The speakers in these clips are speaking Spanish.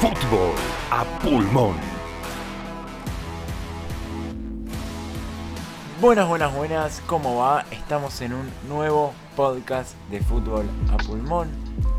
Fútbol a pulmón. Buenas, buenas, buenas, ¿cómo va? Estamos en un nuevo podcast de fútbol a pulmón.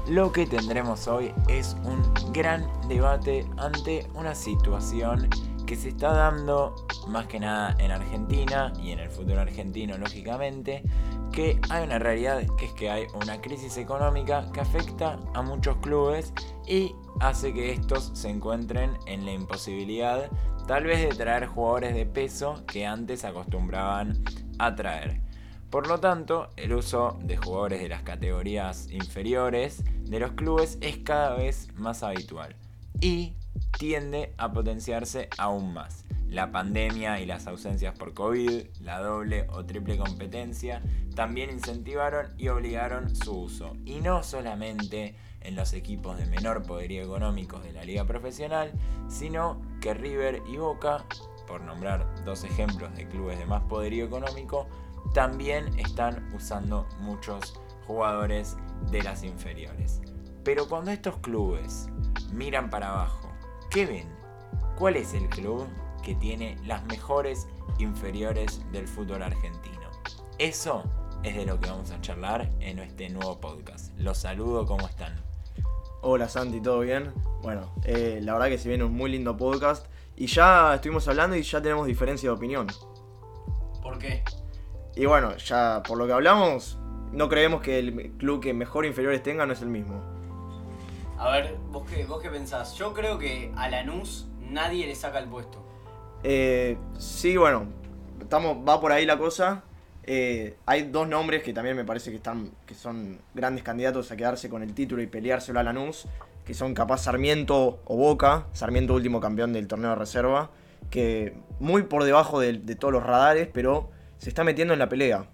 Lo que tendremos hoy es un gran debate ante una situación que se está dando más que nada en Argentina y en el fútbol argentino lógicamente, que hay una realidad que es que hay una crisis económica que afecta a muchos clubes y hace que estos se encuentren en la imposibilidad tal vez de traer jugadores de peso que antes acostumbraban a traer. Por lo tanto, el uso de jugadores de las categorías inferiores de los clubes es cada vez más habitual y tiende a potenciarse aún más. La pandemia y las ausencias por COVID, la doble o triple competencia, también incentivaron y obligaron su uso. Y no solamente en los equipos de menor poderío económico de la liga profesional, sino que River y Boca, por nombrar dos ejemplos de clubes de más poderío económico, también están usando muchos jugadores de las inferiores. Pero cuando estos clubes miran para abajo, ¿qué ven? ¿Cuál es el club que tiene las mejores inferiores del fútbol argentino? Eso es de lo que vamos a charlar en este nuevo podcast. Los saludo, ¿cómo están? Hola Santi, ¿todo bien? Bueno, eh, la verdad que se viene un muy lindo podcast y ya estuvimos hablando y ya tenemos diferencia de opinión. ¿Por qué? Y bueno, ya por lo que hablamos, no creemos que el club que mejor inferiores tenga no es el mismo. A ver, ¿vos qué, vos qué pensás? Yo creo que a Lanús nadie le saca el puesto. Eh, sí, bueno, va por ahí la cosa. Eh, hay dos nombres que también me parece que están que son grandes candidatos a quedarse con el título y peleárselo a Lanús, que son capaz Sarmiento o Boca, Sarmiento último campeón del torneo de reserva, que muy por debajo de, todos los radares, pero se está metiendo en la pelea.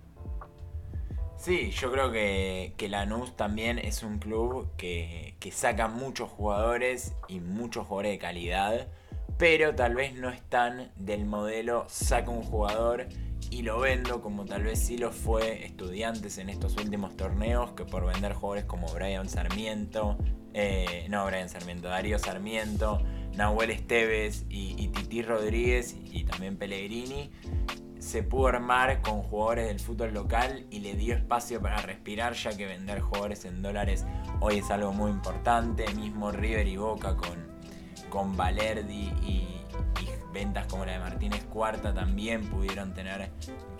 Sí, yo creo que, que Lanús también es un club que saca muchos jugadores y muchos jugadores de calidad, pero tal vez no están del modelo saca un jugador y lo vendo como tal vez sí lo fue estudiantes en estos últimos torneos que por vender jugadores como Brian Sarmiento, eh, no Brian Sarmiento, Darío Sarmiento, Nahuel Esteves y, y Titi Rodríguez y también Pellegrini se pudo armar con jugadores del fútbol local y le dio espacio para respirar ya que vender jugadores en dólares hoy es algo muy importante, mismo River y Boca con, con Valerdi y, ventas como la de Martínez Cuarta también pudieron tener,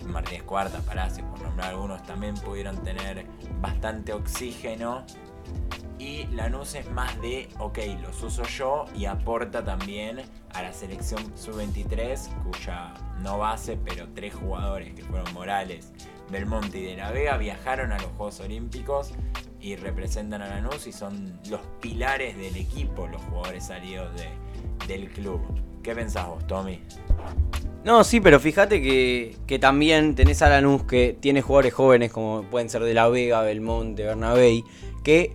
Martínez Cuarta, Palacios por nombrar algunos, también pudieron tener bastante oxígeno. Y Lanús es más de, ok, los uso yo y aporta también a la selección sub-23, cuya no base, pero tres jugadores que fueron Morales, Belmonte y de la Vega viajaron a los Juegos Olímpicos y representan a Lanús y son los pilares del equipo, los jugadores salidos de, del club. ¿Qué pensás vos, Tommy? No, sí, pero fíjate que, que también tenés a Lanús que tiene jugadores jóvenes como pueden ser de la Vega, Belmonte, Bernabé, que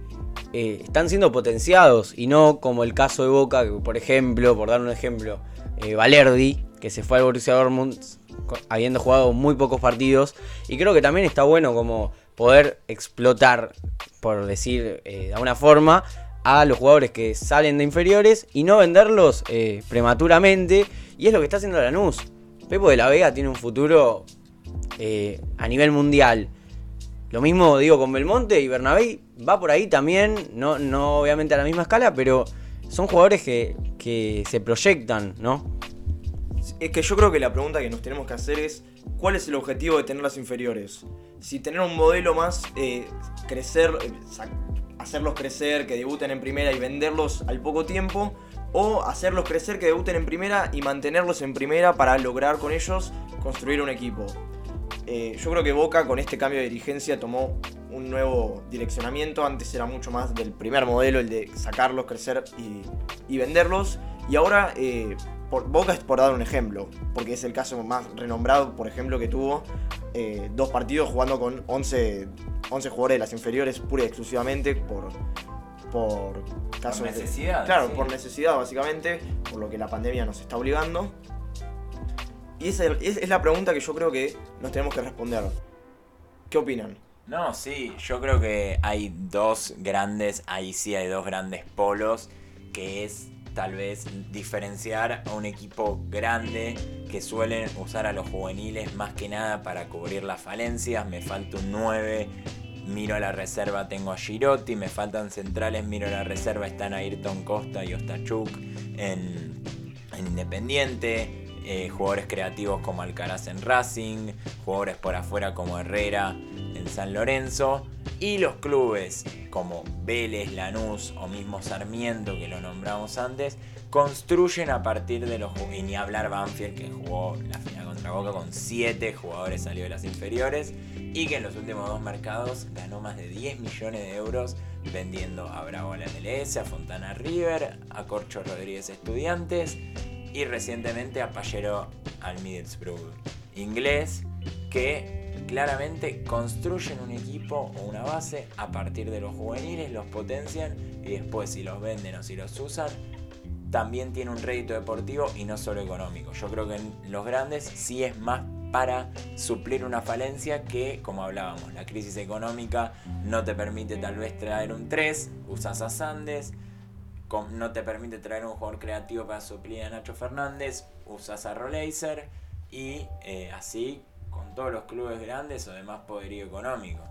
eh, están siendo potenciados y no como el caso de Boca, que por ejemplo, por dar un ejemplo, eh, Valerdi, que se fue al Borussia Dortmund habiendo jugado muy pocos partidos y creo que también está bueno como poder explotar, por decir eh, de alguna forma, a los jugadores que salen de inferiores y no venderlos eh, prematuramente. Y es lo que está haciendo Lanús. Pepo de la Vega tiene un futuro eh, a nivel mundial. Lo mismo digo con Belmonte y Bernabé va por ahí también, no, no obviamente a la misma escala, pero son jugadores que, que se proyectan, ¿no? Es que yo creo que la pregunta que nos tenemos que hacer es ¿cuál es el objetivo de tener las inferiores? Si tener un modelo más, eh, crecer, eh, hacerlos crecer, que debuten en primera y venderlos al poco tiempo, o hacerlos crecer, que debuten en primera y mantenerlos en primera para lograr con ellos construir un equipo. Eh, yo creo que Boca con este cambio de dirigencia tomó un nuevo direccionamiento. Antes era mucho más del primer modelo, el de sacarlos, crecer y, venderlos. Y ahora por, Boca es por dar un ejemplo, porque es el caso más renombrado, por ejemplo, que tuvo eh, dos partidos jugando con 11, 11 jugadores de las inferiores pura y exclusivamente por, por casos de- necesidad, claro, sí. por necesidad básicamente, por lo que la pandemia nos está obligando. Y esa es, es la pregunta que yo creo que nos tenemos que responder. ¿Qué opinan? No, sí, yo creo que hay dos grandes, ahí sí hay dos grandes polos, que es tal vez diferenciar a un equipo grande que suelen usar a los juveniles más que nada para cubrir las falencias. Me falta un 9, miro a la reserva, tengo a Girotti, me faltan centrales, miro a la reserva, están Ayrton Costa y Ostachuk en, en Independiente. eh, jugadores creativos como Alcaraz en Racing, jugadores por afuera como Herrera San Lorenzo y los clubes como Vélez, Lanús o mismo Sarmiento que lo nombramos antes construyen a partir de los y ni hablar Banfield que jugó la final contra Boca con 7 jugadores salió de las inferiores y que en los últimos dos mercados ganó más de 10 millones de euros vendiendo a Bravo a la MLS, a Fontana River, a Corcho Rodríguez Estudiantes y recientemente a Pallero al Middlesbrough inglés que claramente construyen un equipo o una base a partir de los juveniles, los potencian y después si los venden o si los usan también tiene un rédito deportivo y no solo económico. Yo creo que en los grandes sí es más para suplir una falencia que, como hablábamos, la crisis económica no te permite tal vez traer un 3, usas a Sandes, no te permite traer un jugador creativo para suplir a Nacho Fernández, usas a Roleiser y eh, así con todos los clubes grandes o de más poderío económico.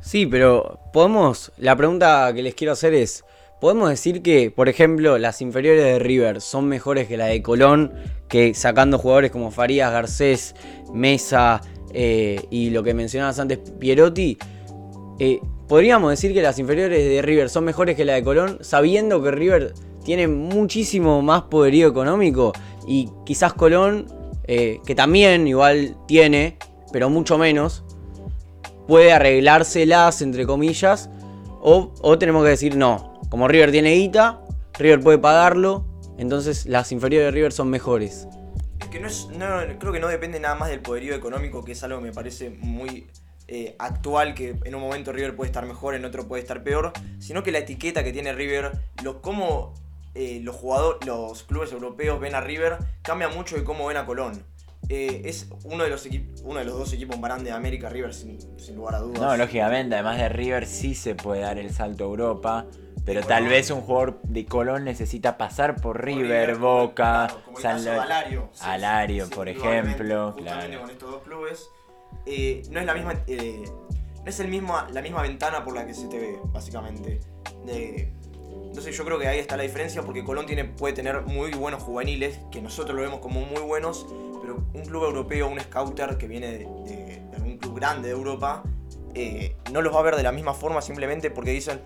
Sí, pero podemos. La pregunta que les quiero hacer es: ¿podemos decir que, por ejemplo, las inferiores de River son mejores que la de Colón? Que sacando jugadores como Farías, Garcés, Mesa eh, y lo que mencionabas antes, Pierotti. eh, ¿Podríamos decir que las inferiores de River son mejores que la de Colón, sabiendo que River tiene muchísimo más poderío económico y quizás Colón, eh, que también igual tiene, pero mucho menos, puede arreglárselas, entre comillas, o, o tenemos que decir no. Como River tiene guita, River puede pagarlo, entonces las inferiores de River son mejores. Es que no es, no, creo que no depende nada más del poderío económico, que es algo que me parece muy eh, actual, que en un momento River puede estar mejor, en otro puede estar peor, sino que la etiqueta que tiene River, lo, cómo eh, los jugadores, los clubes europeos ven a River, cambia mucho de cómo ven a Colón. Eh, es uno de los uno de los dos equipos más grandes de América, River, sin, sin lugar a dudas. No, lógicamente, además de River sí se puede dar el salto a Europa. Pero tal vez un jugador de Colón necesita pasar por River, Boca, claro, como el San caso de Lo- Alario. Sí, Alario, sí, por ejemplo. Claro. con estos dos clubes. eh, no es la misma. eh, no es el mismo, la misma ventana por la que se te ve, básicamente. De- entonces yo creo que ahí está la diferencia porque Colón puede tener muy buenos juveniles, que nosotros lo vemos como muy buenos, pero un club europeo, un scouter que viene de, de- de algún club grande de Europa, eh, no los va a ver de la misma forma simplemente porque dicen,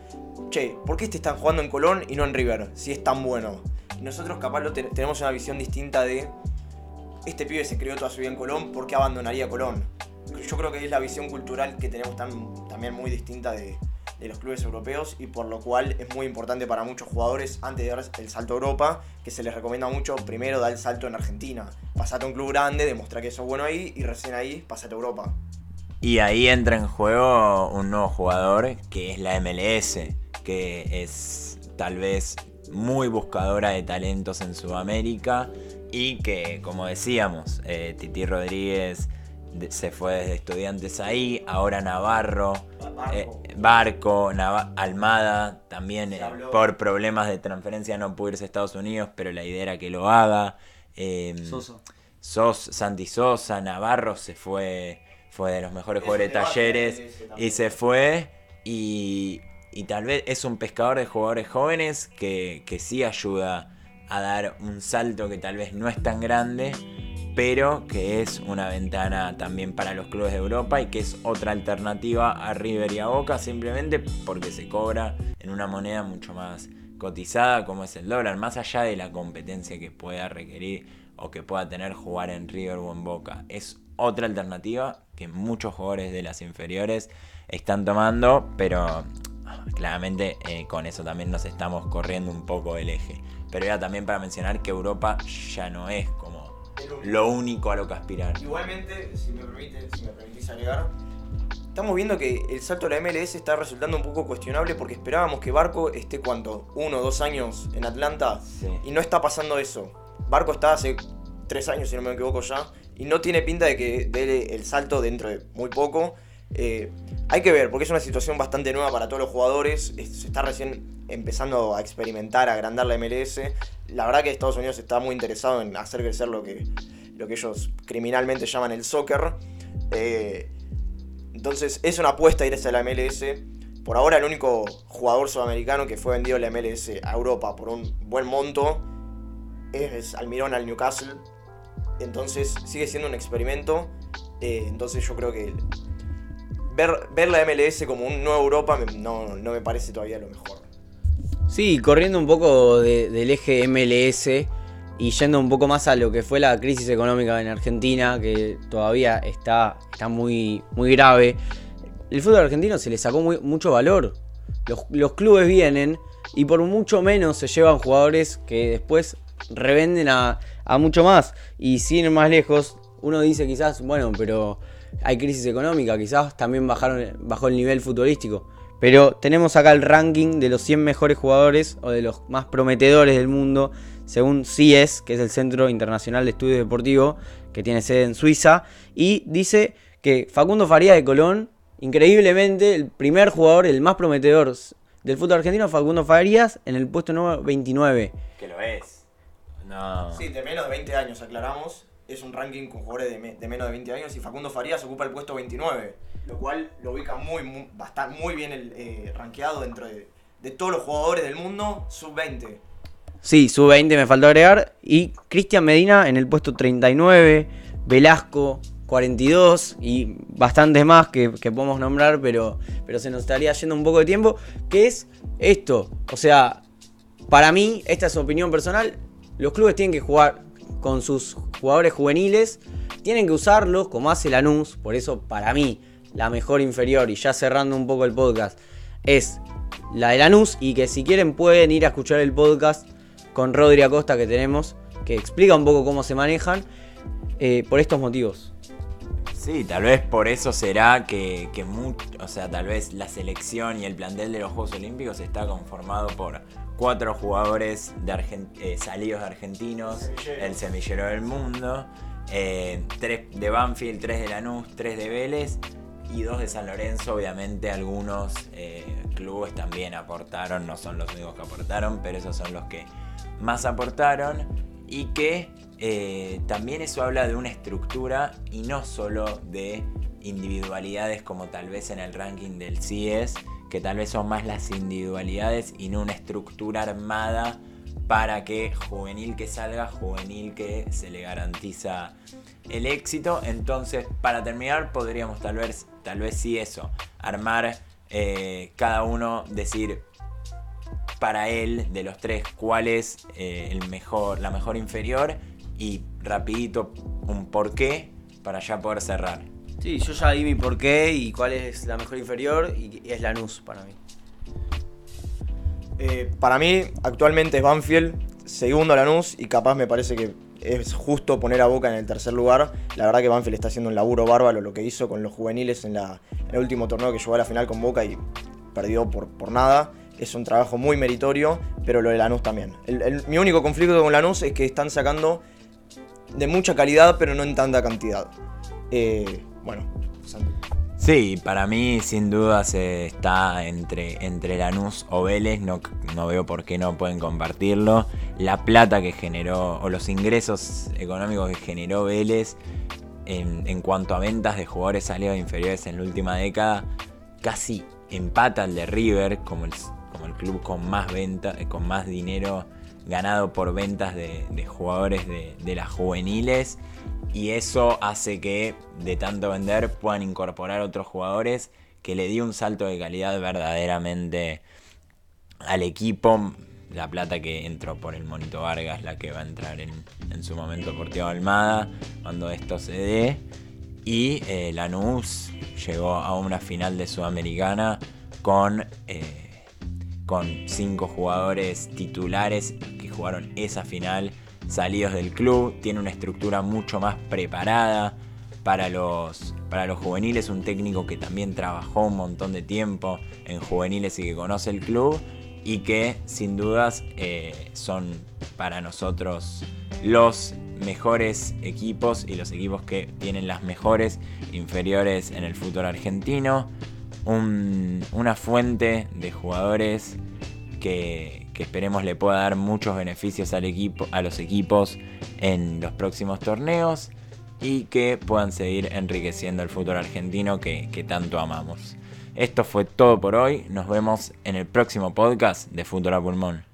che, ¿por qué este están jugando en Colón y no en River? Si es tan bueno. Y nosotros capaz lo ten- tenemos una visión distinta de, este pibe se crió toda su vida en Colón, ¿por qué abandonaría Colón? Yo creo que es la visión cultural que tenemos también muy distinta de, de los clubes europeos y por lo cual es muy importante para muchos jugadores antes de dar el salto a Europa, que se les recomienda mucho primero dar el salto en Argentina. Pasate a un club grande, demostrar que sos bueno ahí y recién ahí pasate a Europa. Y ahí entra en juego un nuevo jugador que es la MLS, que es tal vez muy buscadora de talentos en Sudamérica y que, como decíamos, eh, Titi Rodríguez de- se fue desde estudiantes ahí, ahora Navarro, Barco. eh, Barco, Nava- Almada, también eh, por problemas de transferencia no pudo irse a Estados Unidos, pero la idea era que lo haga. Eh, Sos, Santi Sosa, Navarro se fue, fue de los mejores Es jugadores de talleres y se fue. Y, y tal vez es un pescador de jugadores jóvenes que, que sí ayuda a dar un salto que tal vez no es tan grande, pero que es una ventana también para los clubes de Europa y que es otra alternativa a River y a Boca simplemente porque se cobra en una moneda mucho más cotizada como es el dólar, más allá de la competencia que pueda requerir o que pueda tener jugar en River o en Boca. Es otra alternativa que muchos jugadores de las inferiores están tomando, pero claramente eh, con eso también nos estamos corriendo un poco del eje. Pero era también para mencionar que Europa ya no es lo único a lo que aspirar. Igualmente, si me, permite, si me permitís agregar, estamos viendo que el salto a la MLS está resultando un poco cuestionable porque esperábamos que Barco esté cuánto, uno o dos años en Atlanta Sí. y no está pasando eso. Barco está hace tres años, si no me equivoco ya, y no tiene pinta de que dé el salto dentro de muy poco. Eh, hay que ver, porque es una situación bastante nueva para todos los jugadores. es- se está recién empezando a experimentar, a agrandar la MLS. La verdad que Estados Unidos está muy interesado en hacer crecer lo que, lo que ellos criminalmente llaman el soccer. Eh, entonces es una apuesta irse a la MLS. Por ahora el único jugador sudamericano que fue vendido la MLS a Europa por un buen monto es Almirón al Newcastle. Entonces sigue siendo un experimento. Eh, entonces yo creo que ver, ver la MLS como un nuevo Europa no, no me parece todavía lo mejor. Sí, corriendo un poco de- del eje MLS y yendo un poco más a lo que fue la crisis económica en Argentina, que todavía está, está muy, muy grave. El fútbol argentino se le sacó mucho valor. Los, los clubes vienen y por mucho menos se llevan jugadores que después revenden a, a mucho más. Y sin ir más lejos, uno dice quizás, bueno, pero hay crisis económica, quizás también bajaron, bajó el nivel futbolístico. Pero tenemos acá el ranking de los 100 mejores jugadores o de los más prometedores del mundo, según CIES, que es el Centro Internacional de Estudios Deportivos, que tiene sede en Suiza. Y dice que Facundo Farías de Colón, increíblemente, el primer jugador, el más prometedor del fútbol argentino, Facundo Farías, en el puesto número 29. Que lo es. No. Sí, de menos de 20 años, aclaramos. Es un ranking con jugadores de, de menos de 20 años y Facundo Farías ocupa el puesto 29. Lo cual lo ubica muy, muy, bastante, muy bien el, eh, dentro de, de todos los jugadores del mundo, sub-20. Sí, sub-20 me faltó agregar. Y Cristian Medina en el puesto 39. Velasco 42 y bastantes más que, que podemos nombrar, pero, pero se nos estaría yendo un poco de tiempo. Que es esto. O sea, para mí, esta es opinión personal. Los clubes tienen que jugar con sus jugadores juveniles. Tienen que usarlos como hace Lanús. Por eso, para mí, la mejor inferior, y ya cerrando un poco el podcast, es la de Lanús. Y que si quieren pueden ir a escuchar el podcast con Rodri Acosta que tenemos, que explica un poco cómo se manejan, eh, por estos motivos. Sí, tal vez por eso será que, que o sea, tal vez la selección y el plantel de los Juegos Olímpicos está conformado por cuatro jugadores de eh, salidos de argentinos, el semillero del mundo, eh, tres de Banfield, tres de Lanús, tres de Vélez y dos de San Lorenzo. Obviamente algunos eh, clubes también aportaron, no son los únicos que aportaron, pero esos son los que más aportaron y que también eso habla de una estructura y no solo de individualidades como tal vez en el ranking del CIES, que tal vez son más las individualidades y no una estructura armada para que juvenil que salga, juvenil que se le garantiza el éxito. Entonces, para terminar, podríamos tal vez, tal vez sí eso, armar eh, cada uno, decir para él de los tres cuál es eh, el mejor, la mejor inferior y rapidito un porqué para ya poder cerrar. Sí, yo ya di mi porqué y cuál es la mejor inferior y es Lanús para mí. Eh, para mí, actualmente es Banfield, segundo Lanús, y capaz me parece que es justo poner a Boca en el tercer lugar. La verdad que Banfield está haciendo un laburo bárbaro lo que hizo con los juveniles en, el último torneo que llegó a la final con Boca y perdió por, nada. Es un trabajo muy meritorio, pero lo de Lanús también. Mi único conflicto con Lanús es que están sacando de mucha calidad, pero no en tanta cantidad. Eh, bueno, Santi. Sí, para mí sin duda se está entre, entre Lanús o Vélez, no, no veo por qué no pueden compartirlo. La plata que generó, o los ingresos económicos que generó Vélez en, cuanto a ventas de jugadores salidos inferiores en la última década, casi empata al de River como el, como el club con más venta, eh, con más dinero ganado por ventas de, de jugadores de, de las juveniles. Y eso hace que de tanto vender puedan incorporar otros jugadores que le dio un salto de calidad verdaderamente al equipo. La plata que entró por el Monito Vargas, la que va a entrar en, su momento por Thiago Almada, cuando esto se dé. Y eh, Lanús llegó a una final de Sudamericana con, eh, con cinco jugadores titulares que jugaron esa final salidos del club. Tiene una estructura mucho más preparada para los, para los juveniles. Un técnico que también trabajó un montón de tiempo en juveniles y que conoce el club. Y que sin dudas eh, son para nosotros los mejores equipos y los equipos que tienen las mejores inferiores en el fútbol argentino. Un- una fuente de jugadores que, que esperemos le pueda dar muchos beneficios al equipo, a los equipos en los próximos torneos y que puedan seguir enriqueciendo el fútbol argentino que, que tanto amamos. Esto fue todo por hoy, nos vemos en el próximo podcast de Fútbol a Pulmón.